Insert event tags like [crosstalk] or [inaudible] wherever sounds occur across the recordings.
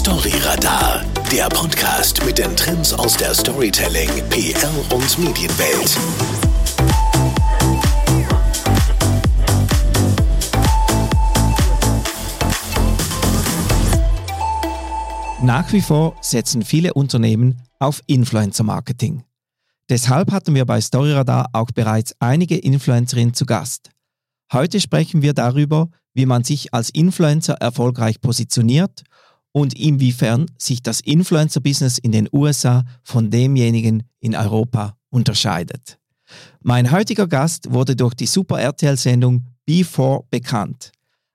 Storyradar, der Podcast mit den Trends aus der Storytelling, PR und Medienwelt. Nach wie vor setzen viele Unternehmen auf Influencer-Marketing. Deshalb hatten wir bei Storyradar auch bereits einige Influencerinnen zu Gast. Heute sprechen wir darüber, wie man sich als Influencer erfolgreich positioniert und inwiefern sich das Influencer-Business in den USA von demjenigen in Europa unterscheidet. Mein heutiger Gast wurde durch die Super RTL-Sendung Before bekannt.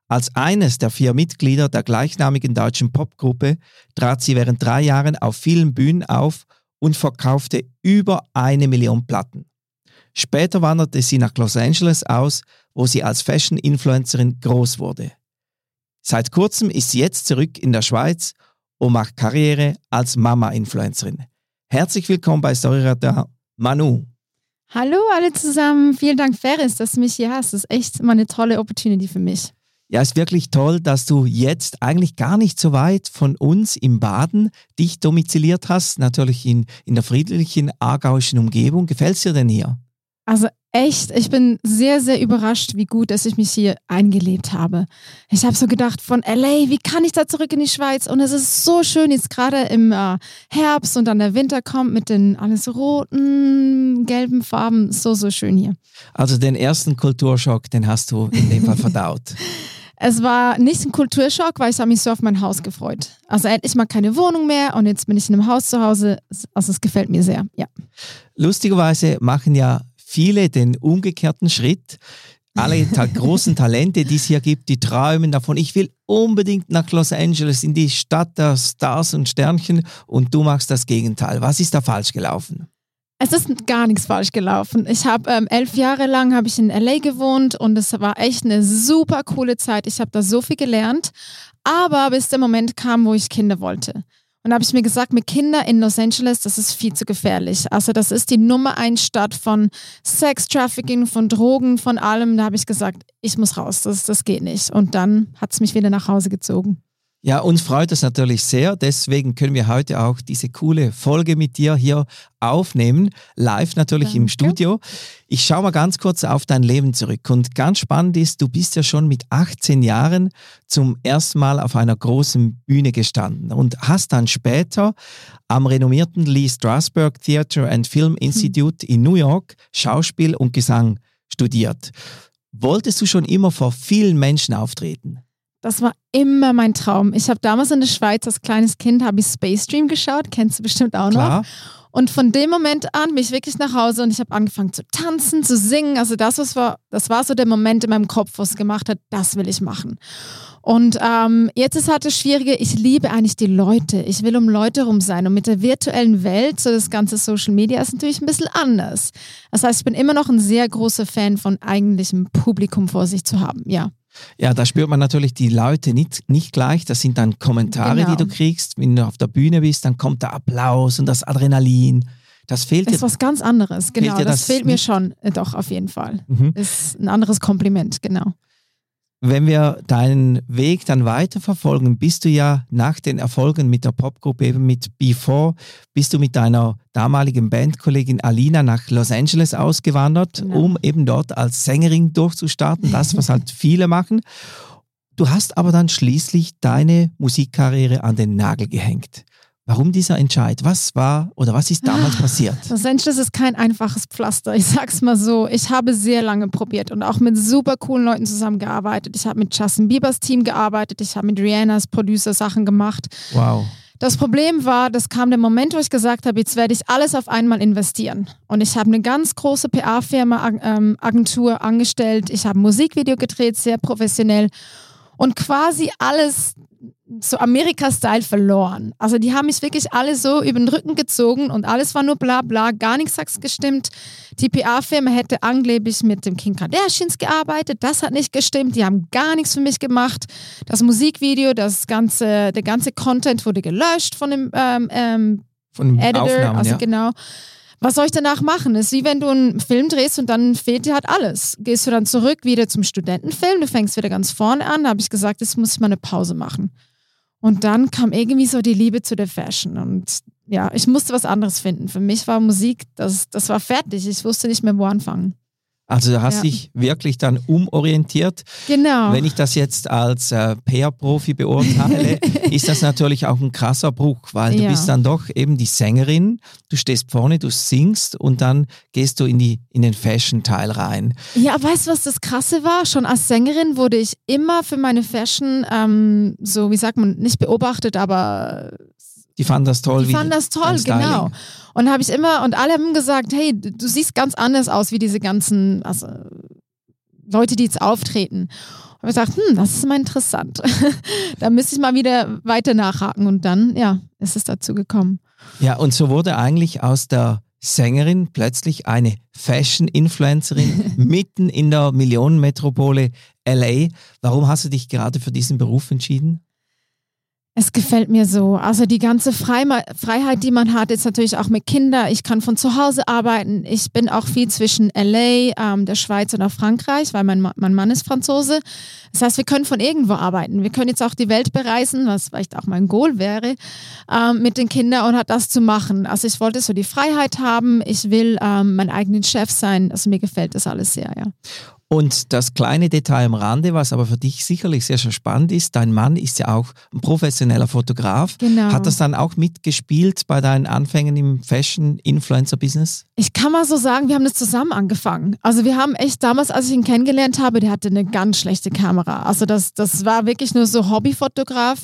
Als eines der vier Mitglieder der gleichnamigen deutschen Popgruppe trat sie während drei Jahren auf vielen Bühnen auf und verkaufte über eine Million Platten. Später wanderte sie nach Los Angeles aus, wo sie als Fashion-Influencerin groß wurde. Seit kurzem ist sie jetzt zurück in der Schweiz und macht Karriere als Mama-Influencerin. Herzlich willkommen bei Storyradar, Manu. Hallo alle zusammen, vielen Dank Ferris, dass du mich hier hast. Das ist echt mal eine tolle Opportunity für mich. Ja, ist wirklich toll, dass du jetzt eigentlich gar nicht so weit von uns im Baden dich domiziliert hast, natürlich in, in der friedlichen aargauischen Umgebung. Gefällt es dir denn hier? Also echt, ich bin sehr, sehr überrascht, wie gut, dass ich mich hier eingelebt habe. Ich habe so gedacht, von LA, wie kann ich da zurück in die Schweiz? Und es ist so schön, jetzt gerade im äh, Herbst und dann der Winter kommt mit den alles roten, gelben Farben. So, so schön hier. Also den ersten Kulturschock, den hast du in dem Fall verdaut. [laughs] Es war nicht ein Kulturschock, weil ich habe mich so auf mein Haus gefreut. Also endlich mal keine Wohnung mehr und jetzt bin ich in einem Haus zu Hause. Also es gefällt mir sehr, ja. Lustigerweise machen ja viele den umgekehrten Schritt. Alle ta [laughs] großen Talente, die es hier gibt, die träumen davon, ich will unbedingt nach Los Angeles, in die Stadt der Stars und Sternchen und du machst das Gegenteil. Was ist da falsch gelaufen? Es ist gar nichts falsch gelaufen. Ich habe ähm, elf Jahre lang habe ich in LA gewohnt und es war echt eine super coole Zeit. Ich habe da so viel gelernt, aber bis der Moment kam, wo ich Kinder wollte. Und da habe ich mir gesagt, mit Kindern in Los Angeles, das ist viel zu gefährlich. Also das ist die Nummer eins Stadt von Sex Trafficking, von Drogen, von allem. Da habe ich gesagt, ich muss raus, das, das geht nicht. Und dann hat es mich wieder nach Hause gezogen. Ja, uns freut es natürlich sehr. Deswegen können wir heute auch diese coole Folge mit dir hier aufnehmen. Live natürlich Danke. im Studio. Ich schaue mal ganz kurz auf dein Leben zurück. Und ganz spannend ist, du bist ja schon mit 18 Jahren zum ersten Mal auf einer großen Bühne gestanden und hast dann später am renommierten Lee Strasberg Theatre and Film hm. Institute in New York Schauspiel und Gesang studiert. Wolltest du schon immer vor vielen Menschen auftreten? Das war immer mein Traum. Ich habe damals in der Schweiz als kleines Kind habe ich Space Dream geschaut, kennst du bestimmt auch Klar. noch. Und von dem Moment an bin ich wirklich nach Hause und ich habe angefangen zu tanzen, zu singen. Also das, was war, das war so der Moment in meinem Kopf, was gemacht hat, das will ich machen. Und ähm, jetzt ist halt das Schwierige, ich liebe eigentlich die Leute. Ich will um Leute herum sein. Und mit der virtuellen Welt, so das ganze Social Media, ist natürlich ein bisschen anders. Das heißt, ich bin immer noch ein sehr großer Fan von eigentlichem Publikum vor sich zu haben, ja. Ja, da spürt man natürlich die Leute nicht, nicht gleich. Das sind dann Kommentare, genau. die du kriegst. Wenn du auf der Bühne bist, dann kommt der Applaus und das Adrenalin. Das fehlt Das ist was ganz anderes, genau. das, das, fehlt mir schon, äh, doch, auf jeden Fall. Mhm. Ist ein anderes Kompliment, genau. Wenn wir deinen Weg dann weiterverfolgen, bist du ja nach den Erfolgen mit der Popgruppe, eben mit Before, bist du mit deiner damaligen Bandkollegin Alina nach Los Angeles ausgewandert, genau. um eben dort als Sängerin durchzustarten, das, was halt [laughs] viele machen. Du hast aber dann schließlich deine Musikkarriere an den Nagel gehängt. Warum dieser Entscheid? Was war oder was ist damals passiert? Los Angeles ist kein einfaches Pflaster. Ich sag's mal so. Ich habe sehr lange probiert und auch mit super coolen Leuten zusammengearbeitet. Ich habe mit Justin Biebers Team gearbeitet. Ich habe mit Rihannas Producer Sachen gemacht. Wow. Das Problem war, das kam der Moment, wo ich gesagt habe, jetzt werde ich alles auf einmal investieren. Und ich habe eine ganz große PA-Firma, ähm, Agentur angestellt. Ich habe ein Musikvideo gedreht, sehr professionell. Und quasi alles so Amerika-Style verloren. Also die haben mich wirklich alle so über den Rücken gezogen und alles war nur bla bla, gar nichts hat gestimmt. Die PA-Firma hätte angeblich mit dem King Kardashians gearbeitet, das hat nicht gestimmt, die haben gar nichts für mich gemacht. Das Musikvideo, das ganze, der ganze Content wurde gelöscht von dem, ähm, ähm, von Editor, Aufnahmen, also ja. genau. Was soll ich danach machen? Es ist wie wenn du einen Film drehst und dann fehlt dir halt alles. Gehst du dann zurück wieder zum Studentenfilm, du fängst wieder ganz vorne an. Da habe ich gesagt, jetzt muss ich mal eine Pause machen. Und dann kam irgendwie so die Liebe zu der Fashion. Und ja, ich musste was anderes finden. Für mich war Musik, das, das war fertig. Ich wusste nicht mehr, wo anfangen. Also du hast Ja. dich wirklich dann umorientiert. Genau. Wenn ich das jetzt als äh, PR-Profi beurteile, [laughs] ist das natürlich auch ein krasser Bruch, weil du Ja. bist dann doch eben die Sängerin, du stehst vorne, du singst und dann gehst du in, die, in den Fashion-Teil rein. Ja, weißt du, was das Krasse war? Schon als Sängerin wurde ich immer für meine Fashion, ähm, so wie sagt man, nicht beobachtet, aber Die fanden das toll. die wie fanden das toll, genau. Und habe ich immer, und alle haben gesagt, hey, du du siehst ganz anders aus wie diese ganzen also, Leute, die jetzt auftreten. Und ich gesagt, hm, das ist mal interessant. [laughs] da müsste ich mal wieder weiter nachhaken. Und dann, ja, ist es dazu gekommen. Ja, und so wurde eigentlich aus der Sängerin plötzlich eine Fashion-Influencerin [laughs] mitten in der Millionenmetropole LA. Warum hast du dich gerade für diesen Beruf entschieden? Es gefällt mir so. Also die ganze Freiheit, die man hat, ist natürlich auch mit Kindern. Ich kann von zu Hause arbeiten. Ich bin auch viel zwischen LA, ähm, der Schweiz und auch Frankreich, weil mein, mein Mann ist Franzose. Das heißt, wir können von irgendwo arbeiten. Wir können jetzt auch die Welt bereisen, was vielleicht auch mein Goal wäre, ähm, mit den Kindern und hat das zu machen. Also ich wollte so die Freiheit haben. Ich will ähm, mein eigener Chef sein. Also mir gefällt das alles sehr, ja. Und das kleine Detail am Rande, was aber für dich sicherlich sehr, sehr spannend ist, dein Mann ist ja auch ein professioneller Fotograf. Genau. Hat das dann auch mitgespielt bei deinen Anfängen im Fashion-Influencer-Business? Ich kann mal so sagen, wir haben das zusammen angefangen. Also wir haben echt damals, als ich ihn kennengelernt habe, der hatte eine ganz schlechte Kamera. Also das, das war wirklich nur so Hobbyfotograf.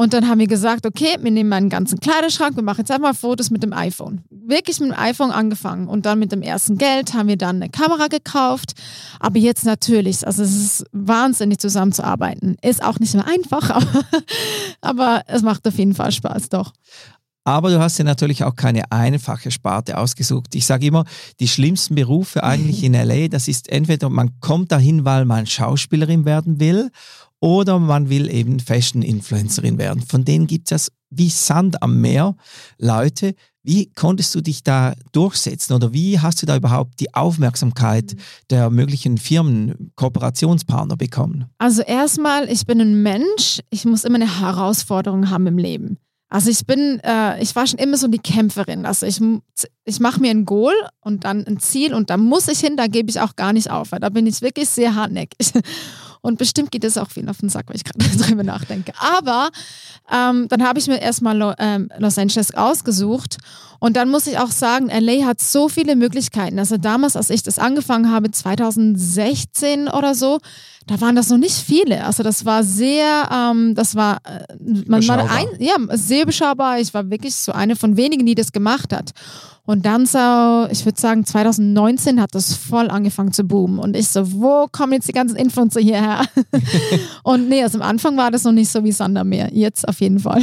Und dann haben wir gesagt, okay, wir nehmen meinen ganzen Kleiderschrank, wir machen jetzt einfach Fotos mit dem iPhone. Wirklich mit dem iPhone angefangen. Und dann mit dem ersten Geld haben wir dann eine Kamera gekauft. Aber jetzt natürlich, also es ist wahnsinnig zusammenzuarbeiten. Ist auch nicht mehr einfach, [laughs] aber, aber es macht auf jeden Fall Spaß, doch. Aber du hast ja natürlich auch keine einfache Sparte ausgesucht. Ich sage immer, die schlimmsten Berufe eigentlich in LA, das ist entweder man kommt dahin, weil man Schauspielerin werden will oder man will eben Fashion-Influencerin werden. Von denen gibt es wie Sand am Meer Leute. Wie konntest du dich da durchsetzen oder wie hast du da überhaupt die Aufmerksamkeit der möglichen Firmen, Kooperationspartner bekommen? Also erstmal, ich bin ein Mensch, ich muss immer eine Herausforderung haben im Leben. Also ich bin, äh, ich war schon immer so die Kämpferin. Also ich, ich mache mir ein Goal und dann ein Ziel und da muss ich hin, da gebe ich auch gar nicht auf. Weil da bin ich wirklich sehr hartnäckig. Und bestimmt geht es auch viel auf den Sack, weil ich gerade [laughs] drüber nachdenke. Aber ähm, dann habe ich mir erstmal Lo ähm, Los Angeles ausgesucht. Und dann muss ich auch sagen, LA hat so viele Möglichkeiten. Also damals, als ich das angefangen habe, 2016 oder so, da waren das noch nicht viele. Also das war sehr, ähm, das war, äh, man war ein, ja, sehr beschaubar. Ich war wirklich so eine von wenigen, die das gemacht hat. Und dann so, ich würde sagen, 2019 hat das voll angefangen zu boomen. Und ich so, wo kommen jetzt die ganzen Influencer hierher? [laughs] und nee, also am Anfang war das noch nicht so wie Sand am Meer. Jetzt auf jeden Fall.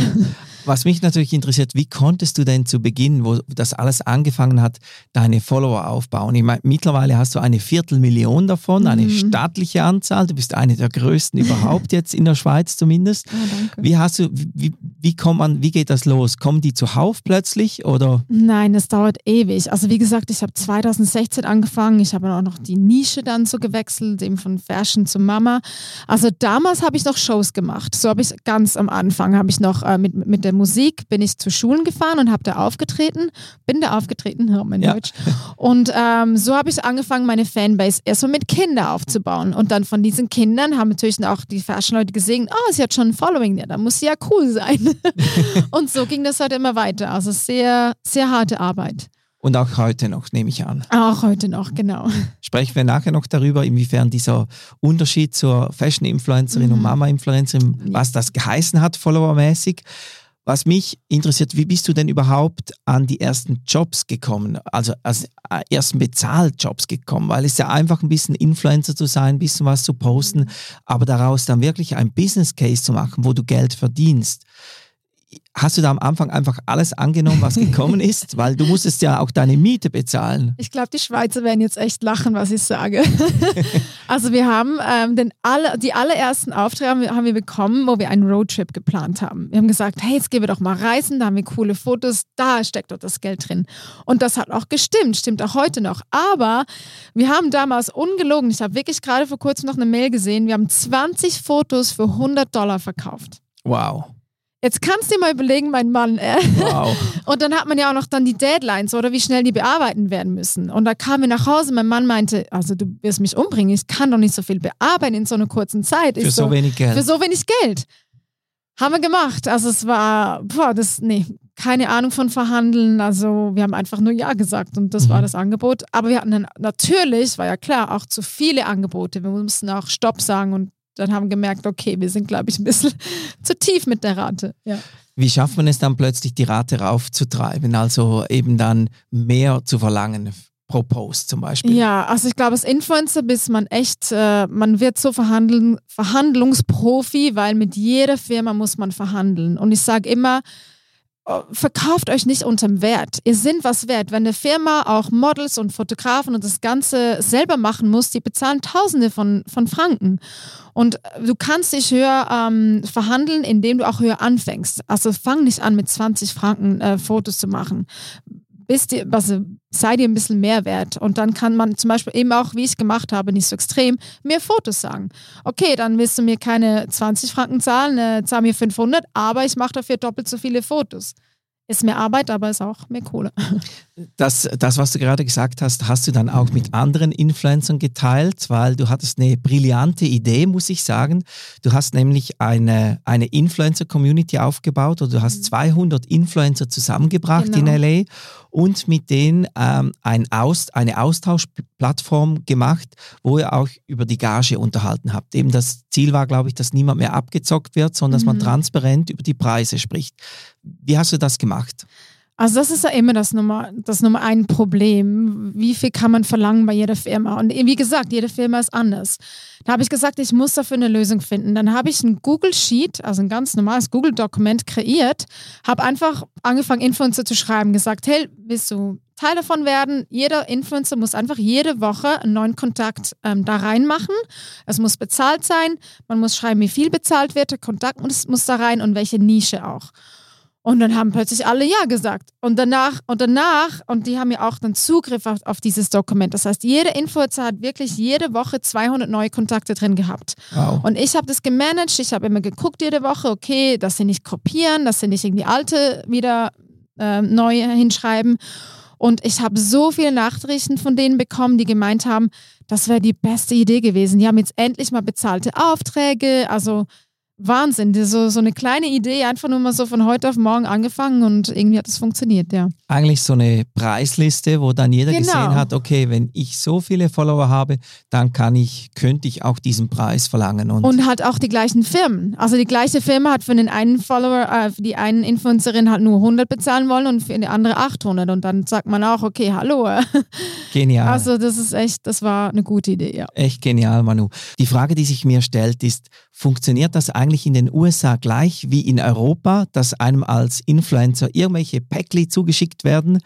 Was mich natürlich interessiert, wie konntest du denn zu Beginn, wo das alles angefangen hat, deine Follower aufbauen? Ich meine, mittlerweile hast du eine Viertelmillion davon, eine Mhm. stattliche Anzahl. Du bist eine der größten überhaupt [laughs] jetzt in der Schweiz zumindest. danke. Wie hast du, wie, wie kommt man, wie geht das los? Kommen die zuhauf plötzlich oder? Nein, das dauert ewig. Also wie gesagt, ich habe 2016 angefangen. Ich habe auch noch die Nische dann so gewechselt, eben von Fashion zu Mama. Also damals habe ich noch Shows gemacht. So habe ich ganz am Anfang habe ich noch äh, mit, mit der Musik bin ich zu Schulen gefahren und habe da aufgetreten. Bin da aufgetreten, hör mein Ja. Deutsch. Und ähm, so habe ich angefangen, meine Fanbase erstmal mit Kindern aufzubauen. Und dann von diesen Kindern haben natürlich auch die Fashion-Leute gesehen, oh, sie hat schon ein Following, ja, da muss sie ja cool sein. [laughs] und so ging das halt immer weiter. Also sehr, sehr harte Arbeit. Und auch heute noch, nehme ich an. Auch heute noch, genau. Sprechen wir nachher noch darüber, inwiefern dieser Unterschied zur Fashion-Influencerin und Mhm. Mama-Influencerin, was das geheißen hat, followermäßig. Was mich interessiert, wie bist du denn überhaupt an die ersten Jobs gekommen, also als äh, ersten Bezahljobs gekommen? Weil es ist ja einfach ein bisschen Influencer zu sein, ein bisschen was zu posten, aber daraus dann wirklich ein Business Case zu machen, wo du Geld verdienst. Hast du da am Anfang einfach alles angenommen, was gekommen [laughs] ist? Weil du musstest ja auch deine Miete bezahlen. Ich glaube, die Schweizer werden jetzt echt lachen, was ich sage. [laughs] also wir haben ähm, den alle, die allerersten Aufträge haben wir, haben wir bekommen, wo wir einen Roadtrip geplant haben. Wir haben gesagt, hey, jetzt gehen wir doch mal reisen, da haben wir coole Fotos, da steckt doch das Geld drin. Und das hat auch gestimmt, stimmt auch heute noch. Aber wir haben damals ungelogen, ich habe wirklich gerade vor kurzem noch eine Mail gesehen, wir haben 20 Fotos für 100 Dollar verkauft. Wow. Jetzt kannst du dir mal überlegen, mein Mann. Äh. Wow. [laughs] Und dann hat man ja auch noch dann die Deadlines oder wie schnell die bearbeiten werden müssen. Und da kamen wir nach Hause, mein Mann meinte, also du wirst mich umbringen, ich kann doch nicht so viel bearbeiten in so einer kurzen Zeit. Für Ich so, wenig Geld. Für so wenig Geld. Haben wir gemacht. Also es war, boah, das, nee, keine Ahnung von Verhandeln. Also wir haben einfach nur Ja gesagt und das Mhm. war das Angebot. Aber wir hatten dann natürlich, war ja klar, auch zu viele Angebote. Wir mussten auch Stopp sagen und dann haben wir gemerkt, okay, wir sind, glaube ich, ein bisschen [laughs] zu tief mit der Rate. Ja. Wie schafft man es dann plötzlich, die Rate raufzutreiben? Also eben dann mehr zu verlangen pro Post zum Beispiel. Ja, also ich glaube, als Influencer bist man echt, äh, man wird so verhandeln, Verhandlungsprofi, weil mit jeder Firma muss man verhandeln. Und ich sage immer, verkauft euch nicht unterm Wert. Ihr sind was wert. Wenn eine Firma auch Models und Fotografen und das Ganze selber machen muss, die bezahlen Tausende von, von Franken. Und du kannst dich höher ähm, verhandeln, indem du auch höher anfängst. Also fang nicht an, mit 20 Franken äh, Fotos zu machen. Bist dir, also sei dir ein bisschen mehr wert. Und dann kann man zum Beispiel eben auch, wie ich es gemacht habe, nicht so extrem, mehr Fotos sagen. Okay, dann willst du mir keine 20 Franken zahlen, äh, zahl mir 500, aber ich mache dafür doppelt so viele Fotos. Ist mehr Arbeit, aber ist auch mehr Kohle. [laughs] Das, das, was du gerade gesagt hast, hast du dann auch mit anderen Influencern geteilt, weil du hattest eine brillante Idee, muss ich sagen. Du hast nämlich eine, eine Influencer-Community aufgebaut oder du hast 200 Influencer zusammengebracht Genau. in LA und mit denen ähm, ein Aus, eine Austauschplattform gemacht, wo ihr auch über die Gage unterhalten habt. Eben das Ziel war, glaube ich, dass niemand mehr abgezockt wird, sondern dass man Mhm. transparent über die Preise spricht. Wie hast du das gemacht? Also das ist ja immer das Nummer, das Nummer ein Problem. Wie viel kann man verlangen bei jeder Firma? Und wie gesagt, jede Firma ist anders. Da habe ich gesagt, ich muss dafür eine Lösung finden. Dann habe ich ein Google Sheet, also ein ganz normales Google-Dokument kreiert, habe einfach angefangen, Influencer zu schreiben, gesagt, hey, willst du Teil davon werden? Jeder Influencer muss einfach jede Woche einen neuen Kontakt ähm, da reinmachen. Es muss bezahlt sein. Man muss schreiben, wie viel bezahlt wird. Der Kontakt muss, muss da rein und welche Nische auch. Und dann haben plötzlich alle Ja gesagt. Und danach, und danach, und die haben ja auch dann Zugriff auf, auf dieses Dokument. Das heißt, jeder Influencer hat wirklich jede Woche 200 neue Kontakte drin gehabt. Wow. Und ich habe das gemanagt. Ich habe immer geguckt jede Woche, okay, dass sie nicht kopieren, dass sie nicht irgendwie alte wieder äh, neu hinschreiben. Und ich habe so viele Nachrichten von denen bekommen, die gemeint haben, das wäre die beste Idee gewesen. Die haben jetzt endlich mal bezahlte Aufträge. Also Wahnsinn. So, so eine kleine Idee, einfach nur mal so von heute auf morgen angefangen und irgendwie hat es funktioniert, ja. eigentlich so eine Preisliste, wo dann jeder Genau. gesehen hat, okay, wenn ich so viele Follower habe, dann kann ich, könnte ich auch diesen Preis verlangen. Und, Und halt auch die gleichen Firmen. Also die gleiche Firma hat für den einen Follower, äh, für die einen Influencerin halt nur 100 bezahlen wollen und für die andere 800. Und dann sagt man auch, okay, hallo. [laughs] genial. Also das ist echt, das war eine gute Idee, ja. Echt genial, Manu. Die Frage, die sich mir stellt, ist, funktioniert das eigentlich in den USA gleich wie in Europa, dass einem als Influencer irgendwelche Päckli zugeschickt werden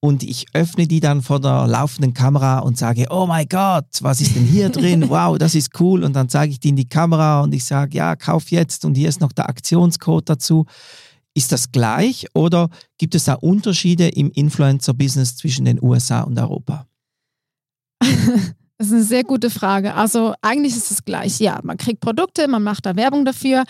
und ich öffne die dann vor der laufenden Kamera und sage, oh mein Gott, was ist denn hier drin? [laughs] Wow, das ist cool. Und dann zeige ich die in die Kamera und ich sage, ja, kauf jetzt und hier ist noch der Aktionscode dazu. Ist das gleich oder gibt es da Unterschiede im Influencer-Business zwischen den USA und Europa? [laughs] Das ist eine sehr gute Frage. Also eigentlich ist es gleich. Ja, man kriegt Produkte, man macht da Werbung dafür.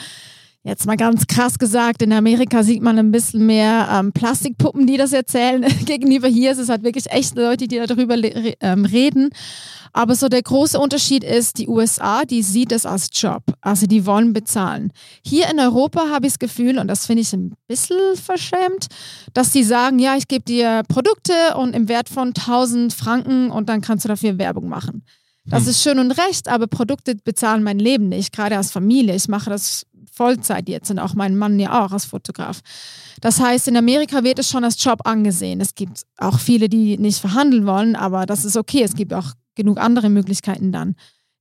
Jetzt mal ganz krass gesagt, in Amerika sieht man ein bisschen mehr ähm, Plastikpuppen, die das erzählen. [laughs] Gegenüber hier ist es halt wirklich echte Leute, die darüber ähm, reden. Aber so der große Unterschied ist, die USA, die sieht es als Job. Also die wollen bezahlen. Hier in Europa habe ich das Gefühl, und das finde ich ein bisschen verschämt, dass die sagen, ja, ich gebe dir Produkte und im Wert von 1000 Franken und dann kannst du dafür Werbung machen. Das ist schön und recht, aber Produkte bezahlen mein Leben nicht, gerade als Familie. Ich mache das Vollzeit jetzt und auch mein Mann ja auch als Fotograf. Das heißt, in Amerika wird es schon als Job angesehen. Es gibt auch viele, die nicht verhandeln wollen, aber das ist okay. Es gibt auch genug andere Möglichkeiten dann.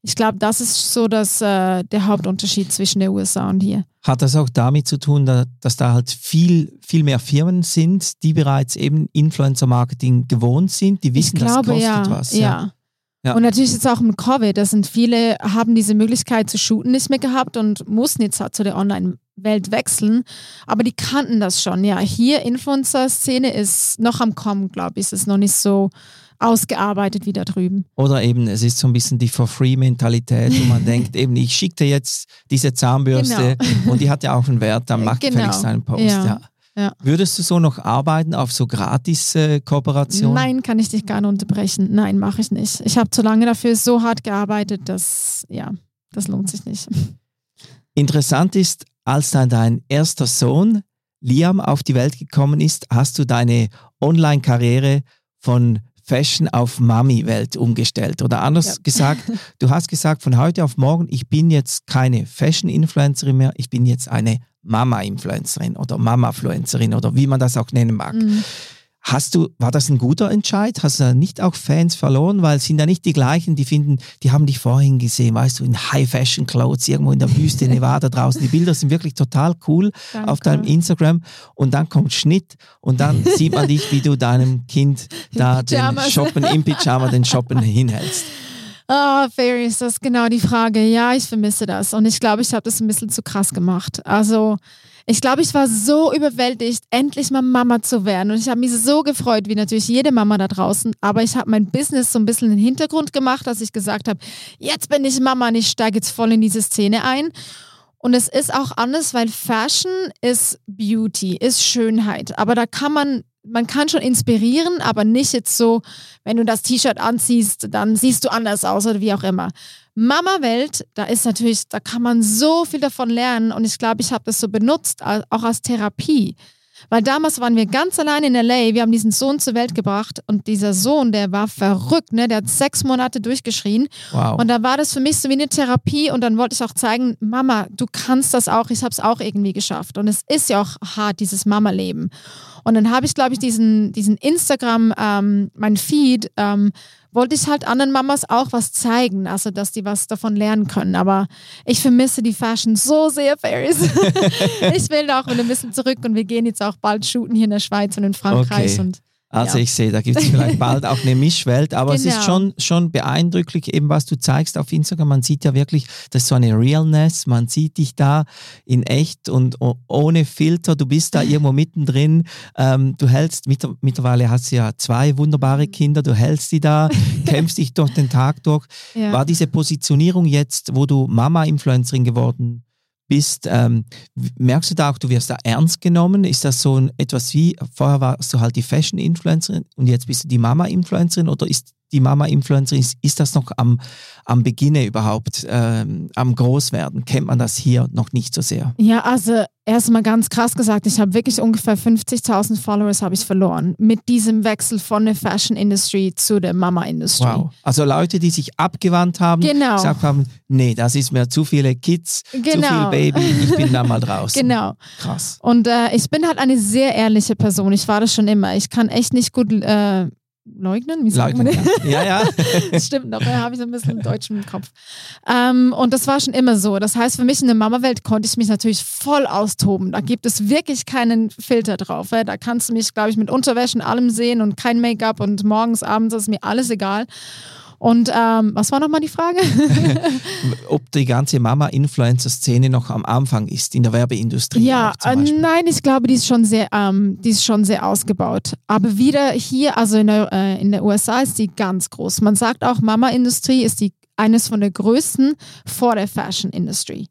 Ich glaube, das ist so das, äh, der Hauptunterschied zwischen der USA und hier. Hat das auch damit zu tun, da- dass da halt viel, viel mehr Firmen sind, die bereits eben Influencer-Marketing gewohnt sind, die wissen, ich glaube, das kostet ja, was? Ja. Ja. Und natürlich jetzt auch mit Covid, das sind viele, haben diese Möglichkeit zu shooten nicht mehr gehabt und mussten jetzt halt zu der Online-Welt wechseln. Aber die kannten das schon. Ja, hier Influencer-Szene ist noch am Kommen, glaube ich. Es ist noch nicht so ausgearbeitet wie da drüben. Oder eben, es ist so ein bisschen die For-Free-Mentalität, wo man [laughs] denkt, eben, ich schicke dir jetzt diese Zahnbürste genau. und die hat ja auch einen Wert, dann macht genau. gefälligst einen Post. Ja. ja. Ja. Würdest du so noch arbeiten auf so Gratis-Kooperationen? Nein, kann ich dich gerne unterbrechen. Nein, mache ich nicht. Ich habe zu lange dafür so hart gearbeitet, dass, ja, das lohnt sich nicht. [laughs] Interessant ist, als dann dein erster Sohn Liam auf die Welt gekommen ist, hast du deine Online-Karriere von Fashion auf Mami-Welt umgestellt. Oder anders ja. gesagt, du hast gesagt, von heute auf morgen, ich bin jetzt keine Fashion-Influencerin mehr, ich bin jetzt eine Mama-Influencerin oder Mama-Fluencerin oder wie man das auch nennen mag. Mhm. Hast du, war das ein guter Entscheid? Hast du da nicht auch Fans verloren? Weil es sind ja nicht die gleichen, die finden, die haben dich vorhin gesehen, weißt du, in High-Fashion-Clothes irgendwo in der Wüste [laughs] Nevada draußen. Die Bilder sind wirklich total cool Danke. auf deinem Instagram. Und dann kommt Schnitt und dann [laughs] sieht man dich, wie du deinem Kind da den Shoppen im Pyjama den Shoppen hinhältst. Ah, oh, Fairies, das ist genau die Frage. Ja, ich vermisse das. Und ich glaube, ich habe das ein bisschen zu krass gemacht. Also, ich glaube, ich war so überwältigt, endlich mal Mama zu werden. Und ich habe mich so gefreut, wie natürlich jede Mama da draußen. Aber ich habe mein Business so ein bisschen in den Hintergrund gemacht, dass ich gesagt habe, jetzt bin ich Mama und ich steige jetzt voll in diese Szene ein. Und es ist auch anders, weil Fashion ist Beauty, ist Schönheit. Aber da kann man man kann schon inspirieren, aber nicht jetzt so, wenn du das T-Shirt anziehst, dann siehst du anders aus oder wie auch immer. Mama-Welt, da ist natürlich, da kann man so viel davon lernen und ich glaube, ich habe das so benutzt, auch als Therapie. Weil damals waren wir ganz allein in LA, wir haben diesen Sohn zur Welt gebracht und dieser Sohn, der war verrückt, ne? der hat sechs Monate durchgeschrien. Wow. Und da war das für mich so wie eine Therapie und dann wollte ich auch zeigen, Mama, du kannst das auch, ich habe es auch irgendwie geschafft. Und es ist ja auch hart, dieses Mama-Leben. Und dann habe ich, glaube ich, diesen, diesen Instagram, ähm, mein Feed, ähm, wollte ich halt anderen Mamas auch was zeigen, also dass die was davon lernen können. Aber ich vermisse die Fashion so sehr, Ferris. [laughs] ich will da auch wieder ein bisschen zurück und wir gehen jetzt auch bald shooten hier in der Schweiz und in Frankreich. Okay. Und also ja. ich sehe, da gibt es vielleicht bald auch eine Mischwelt, aber genau. es ist genau. schon, schon beeindruckend, eben was du zeigst auf Instagram. Man sieht ja wirklich, das ist so eine Realness, man sieht dich da in echt und ohne Filter, du bist da [laughs] irgendwo mittendrin. Ähm, du hältst, mittlerweile hast du ja zwei wunderbare mhm. Kinder, du hältst die da, [laughs] kämpfst dich durch den Tag durch. Ja. War diese Positionierung jetzt, wo du Mama-Influencerin geworden bist, ähm, merkst du da auch, du wirst da ernst genommen? Ist das so etwas wie, vorher warst du halt die Fashion-Influencerin und jetzt bist du die Mama-Influencerin oder ist die Mama-Influencerin, ist, ist das noch am, am Beginne überhaupt, ähm, am Großwerden? Kennt man das hier noch nicht so sehr? Ja, also erstmal ganz krass gesagt, ich habe wirklich ungefähr 50.000 Followers habe ich verloren mit diesem Wechsel von der Fashion Industry zu der Mama Industry. Wow. Also Leute, die sich abgewandt haben, genau. gesagt haben, nee, das ist mir zu viele Kids, genau. zu viel genau. Baby, ich bin da mal [laughs] draußen. Genau. Krass. Und äh, ich bin halt eine sehr ehrliche Person. Ich war das schon immer. Ich kann echt nicht gut äh, leugnen? Wie sagt leugnen, man ja. ja, ja. [laughs] das stimmt noch, da habe ich so ein bisschen Deutsch im Kopf. Ähm, und das war schon immer so. Das heißt, für mich in der Mama-Welt konnte ich mich natürlich voll austoben. Da gibt es wirklich keinen Filter drauf. Ja. Da kannst du mich, glaube ich, mit Unterwäsche und allem sehen und kein Make-up und morgens, abends ist mir alles egal. Und ähm, was war nochmal die Frage? [laughs] Ob die ganze Mama-Influencer-Szene noch am Anfang ist in der Werbeindustrie? Ja, äh, nein, ich glaube, die ist schon sehr, ähm, die ist schon sehr ausgebaut. Aber wieder hier, also in der, äh, in der USA ist die ganz groß. Man sagt auch, Mama-Industrie ist die eines von der größten vor der Fashion-Industrie.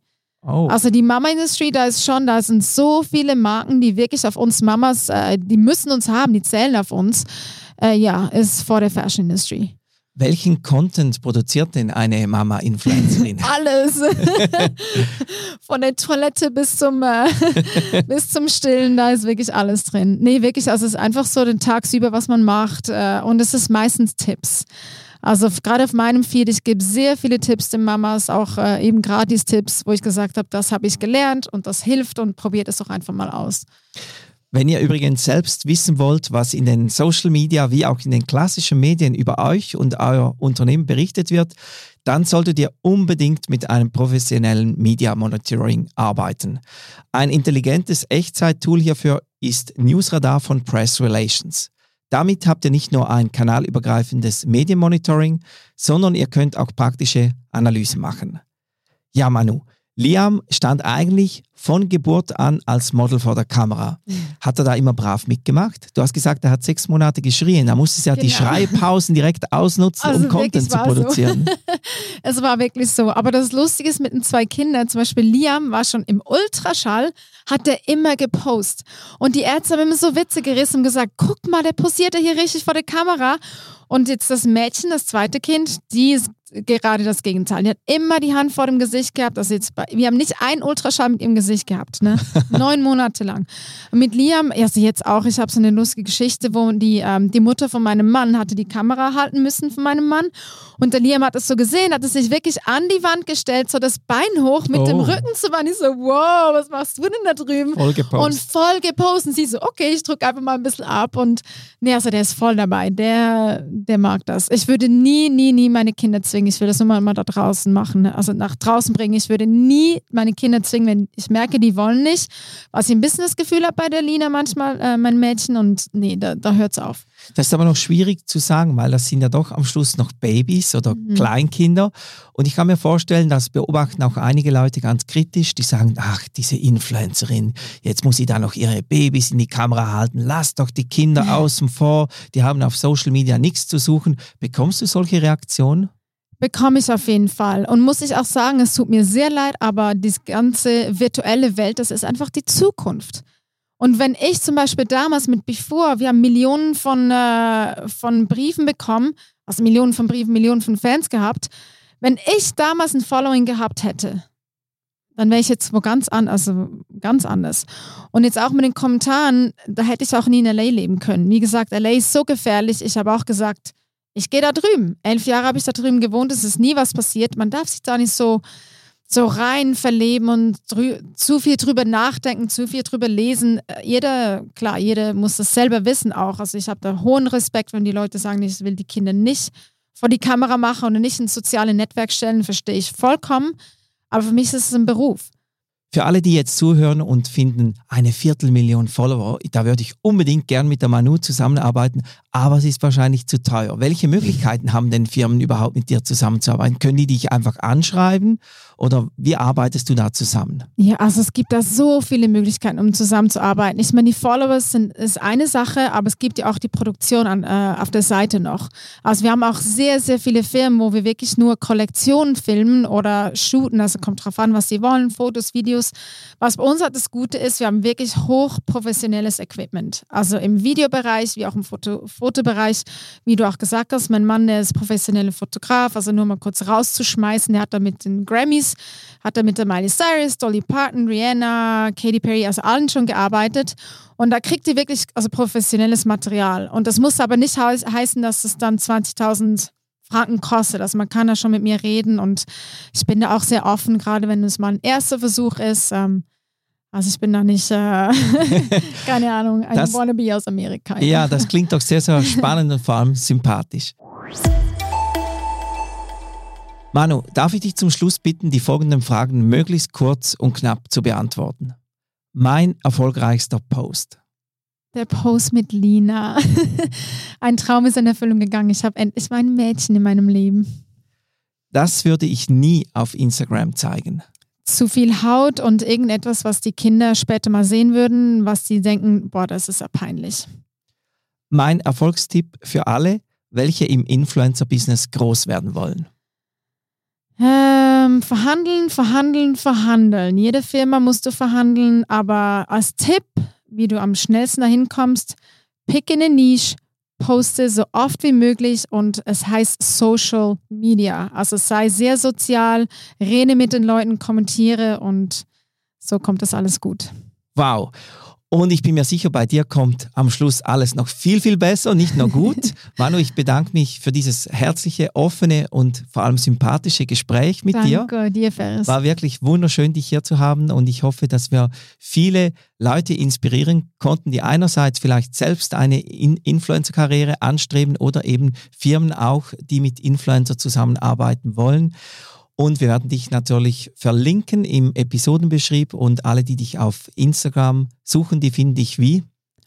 Oh. Also die Mama-Industrie, da ist schon, da sind so viele Marken, die wirklich auf uns Mamas, äh, die müssen uns haben, die zählen auf uns. Äh, ja, ist vor der Fashion-Industrie. Welchen Content produziert denn eine Mama-Influencerin? [laughs] Alles. [laughs] Von der Toilette bis zum, äh, [laughs] bis zum Stillen, da ist wirklich alles drin. Nee, wirklich, also es ist einfach so den tagsüber, was man macht. Äh, und es ist meistens Tipps. Also gerade auf meinem Feed, ich gebe sehr viele Tipps den Mamas, auch äh, eben Gratis-Tipps, wo ich gesagt habe, das habe ich gelernt und das hilft und probiert es doch einfach mal aus. Wenn ihr übrigens selbst wissen wollt, was in den Social Media wie auch in den klassischen Medien über euch und euer Unternehmen berichtet wird, dann solltet ihr unbedingt mit einem professionellen Media Monitoring arbeiten. Ein intelligentes Echtzeit-Tool hierfür ist Newsradar von Press Relations. Damit habt ihr nicht nur ein kanalübergreifendes Medienmonitoring, sondern ihr könnt auch praktische Analysen machen. Ja, Manu, Liam stand eigentlich von Geburt an als Model vor der Kamera. Hat er da immer brav mitgemacht? Du hast gesagt, er hat sechs Monate geschrien. Da musste es ja die Genau. Schreipausen direkt ausnutzen, Also um Content zu war so. produzieren. [laughs] Es war wirklich so. Aber das Lustige ist mit den zwei Kindern, zum Beispiel Liam war schon im Ultraschall, hat er immer gepostet. Und die Ärzte haben immer so Witze gerissen und gesagt, guck mal, der posiert ja hier richtig vor der Kamera. Und jetzt das Mädchen, das zweite Kind, die ist gerade das Gegenteil. Die hat immer die Hand vor dem Gesicht gehabt. Also jetzt bei, wir haben nicht einen Ultraschall mit ihrem Gesicht gehabt, ne? [laughs] Neun Monate lang. Und mit Liam, also jetzt auch, ich habe so eine lustige Geschichte, wo die, ähm, die Mutter von meinem Mann hatte die Kamera halten müssen von meinem Mann. Und der Liam hat es so gesehen, hat es sich wirklich an die Wand gestellt, so das Bein hoch mit dem Oh. Rücken zu Wand. Ich so, wow, was machst du denn da drüben? Voll gepostet. Und voll gepostet. Und sie so, okay, ich drücke einfach mal ein bisschen ab. Und nee, also der ist voll dabei. Der, der mag das. Ich würde nie, nie, nie meine Kinder zwingen. Ich will das nur mal, mal da draußen machen. ne? Also nach draußen bringen. Ich würde nie meine Kinder zwingen, wenn ich merke, die wollen nicht. Was ich ein bisschen das Gefühl habe bei der Lina manchmal, äh, mein Mädchen. Und nee, da, da hört es auf. Das ist aber noch schwierig zu sagen, weil das sind ja doch am Schluss noch Babys oder Mhm. Kleinkinder. Und ich kann mir vorstellen, das beobachten auch einige Leute ganz kritisch, die sagen, ach, diese Influencerin, jetzt muss sie da noch ihre Babys in die Kamera halten, lass doch die Kinder [laughs] außen vor, die haben auf Social Media nichts zu suchen. Bekommst du solche Reaktionen? Bekomme ich auf jeden Fall. Und muss ich auch sagen, es tut mir sehr leid, aber die ganze virtuelle Welt, das ist einfach die Zukunft. Und wenn ich zum Beispiel damals mit Before, wir haben Millionen von, äh, von Briefen bekommen, also Millionen von Briefen, Millionen von Fans gehabt, wenn ich damals ein Following gehabt hätte, dann wäre ich jetzt wo ganz an, also ganz anders. Und jetzt auch mit den Kommentaren, da hätte ich auch nie in LA leben können. Wie gesagt, LA ist so gefährlich. Ich habe auch gesagt, ich gehe da drüben. Elf Jahre habe ich da drüben gewohnt, es ist nie was passiert. Man darf sich da nicht so, so rein verleben und zu viel drüber nachdenken, zu viel drüber lesen. Äh, Jeder, klar, jeder muss das selber wissen auch. Also ich habe da hohen Respekt, wenn die Leute sagen, ich will die Kinder nicht vor die Kamera machen und nicht ins soziale Netzwerk stellen, verstehe ich vollkommen. Aber für mich ist es ein Beruf. Für alle, die jetzt zuhören und finden, eine Viertelmillion Follower, da würde ich unbedingt gern mit der Manu zusammenarbeiten, aber es ist wahrscheinlich zu teuer. Welche Möglichkeiten haben denn Firmen überhaupt mit dir zusammenzuarbeiten? Können die dich einfach anschreiben oder wie arbeitest du da zusammen? Ja, also es gibt da so viele Möglichkeiten, um zusammenzuarbeiten. Ich meine, die Followers sind ist eine Sache, aber es gibt ja auch die Produktion an, äh, auf der Seite noch. Also wir haben auch sehr, sehr viele Firmen, wo wir wirklich nur Kollektionen filmen oder shooten. Also kommt drauf an, was sie wollen, Fotos, Videos. Was bei uns halt das Gute ist, wir haben wirklich hochprofessionelles Equipment. Also im Videobereich wie auch im Foto, Fotobereich, wie du auch gesagt hast, mein Mann, der ist professioneller Fotograf, also nur mal kurz rauszuschmeißen, der hat da mit den Grammys, hat da mit der Miley Cyrus, Dolly Parton, Rihanna, Katy Perry, also allen schon gearbeitet. Und da kriegt ihr wirklich also professionelles Material. Und das muss aber nicht hei- heißen, dass es dann 20.000 Franken kostet. Also man kann da schon mit mir reden und ich bin da auch sehr offen, gerade wenn es mal ein erster Versuch ist. Ähm, also ich bin da nicht, äh, [laughs] keine Ahnung, ein Das- Wannabe aus Amerika. Ja, das klingt doch sehr, sehr spannend und vor allem sympathisch. [laughs] Manu, darf ich dich zum Schluss bitten, die folgenden Fragen möglichst kurz und knapp zu beantworten? Mein erfolgreichster Post. Der Post mit Lina. [laughs] Ein Traum ist in Erfüllung gegangen. Ich habe endlich mein Mädchen in meinem Leben. Das würde ich nie auf Instagram zeigen. Zu viel Haut und irgendetwas, was die Kinder später mal sehen würden, was sie denken, boah, das ist ja peinlich. Mein Erfolgstipp für alle, welche im Influencer-Business groß werden wollen. Ähm, verhandeln, verhandeln, verhandeln. Jede Firma musst du verhandeln, aber als Tipp, wie du am schnellsten dahin kommst, pick in eine Nische, poste so oft wie möglich und es heißt Social Media. Also sei sehr sozial, rede mit den Leuten, kommentiere und so kommt das alles gut. Wow. Und ich bin mir sicher, bei dir kommt am Schluss alles noch viel, viel besser, nicht nur gut. [laughs] Manu, ich bedanke mich für dieses herzliche, offene und vor allem sympathische Gespräch mit dir. Danke dir, Ferris. War wirklich wunderschön, dich hier zu haben und ich hoffe, dass wir viele Leute inspirieren konnten, die einerseits vielleicht selbst eine In Influencer-Karriere anstreben oder eben Firmen auch, die mit Influencer zusammenarbeiten wollen. Und wir werden dich natürlich verlinken im Episodenbeschrieb und alle, die dich auf Instagram suchen, die finden dich wie?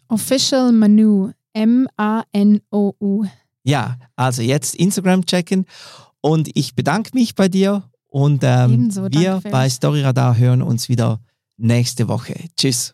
Official Manu, M-A-N-O-U. Ja, also jetzt Instagram checken und ich bedanke mich bei dir Und ähm, Ebenso, wir bei Storyradar hören uns wieder nächste Woche. Tschüss.